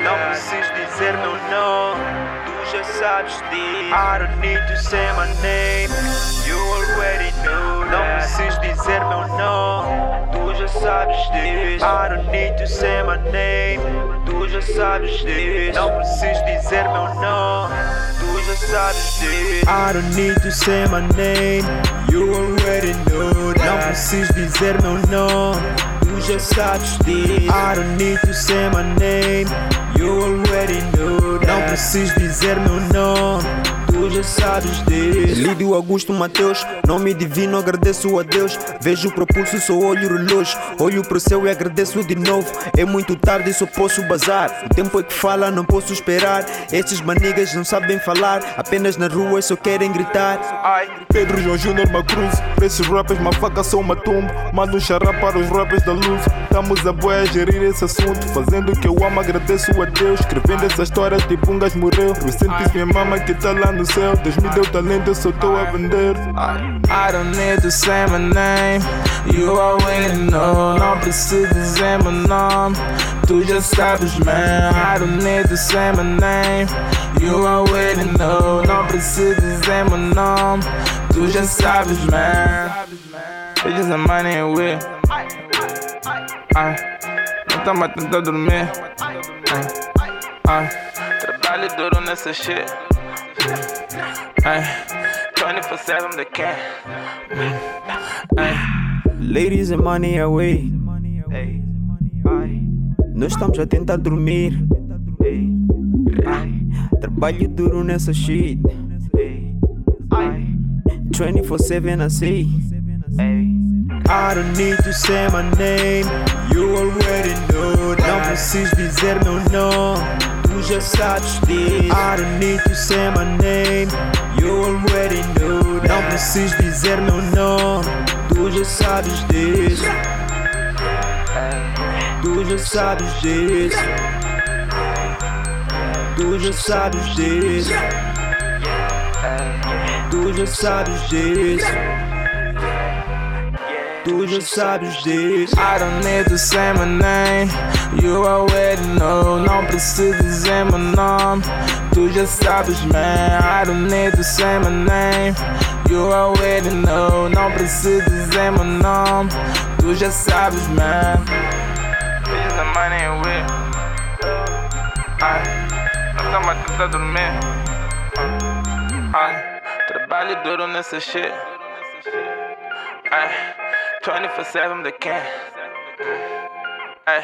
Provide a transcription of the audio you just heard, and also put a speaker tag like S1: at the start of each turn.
S1: Não preciso dizer meu nome, tu já sabes disso. Não preciso dizer meu tu já sabes disso. Tu já sabes disso. Não preciso dizer meu nome, tu já sabes. I don't need to say my name, you already know. Não preciso dizer meu nome. Tu já sabes disso. I don't need to say my name. You already know that. Não preciso dizer meu nome. Tu já sabes disso. Lídio Augusto Mateus, nome divino, agradeço a Deus. Vejo o propulso, só olho o relógio. Olho pro céu e agradeço de novo. É muito tarde, só posso bazar. O tempo é que fala, não posso esperar. Estes manigas não sabem falar, apenas na rua só querem gritar.
S2: Ai, Pedro João Júnior Macruz, esses rappers uma faca só uma tumba. Mando um xará para os rappers da luz. Estamos a boia a gerir esse assunto, fazendo o que eu amo, agradeço a Deus. Escrevendo essa história de Pungas morreu. Recentes minha mama que tá lá no céu. Deus me deu talento, eu só tô a vender.
S3: I don't need to say my name, you already know. Não preciso dizer meu nome, tu já sabes, man. I don't need to say my name, you already know. Não preciso dizer meu nome, tu já sabes, man. Bitches and money and whip. Ai, não tá mais tentando dormir. Ai, ai, trabalho duro nessa shit. Ay, 24-7 the. Ay,
S1: Ladies and money away.
S3: ay, ay,
S1: Nós estamos a tentar dormir. Trabalho duro nessa shit.
S3: ay,
S1: 24-7 I say.
S3: ay.
S1: I don't need to say my name, you already know. Não preciso dizer meu nome, tu já sabes disso. I don't need to say my name, you already know. Não preciso dizer meu nome, tu já sabes disso. Tu já sabes disso. Tu já sabes disso. Tu já sabes disso. Tu já sabes disso.
S3: I don't need to say my name, you already know. Não preciso dizer meu nome, tu já sabes, man. I don't need to say my name, you already know. Não preciso dizer meu nome, tu já sabes, man. Bitches and money whip. Ai, não tá mais tentando dormir. Ai, trabalho duro nessa shit. Ay, 24 7 the can. Ay.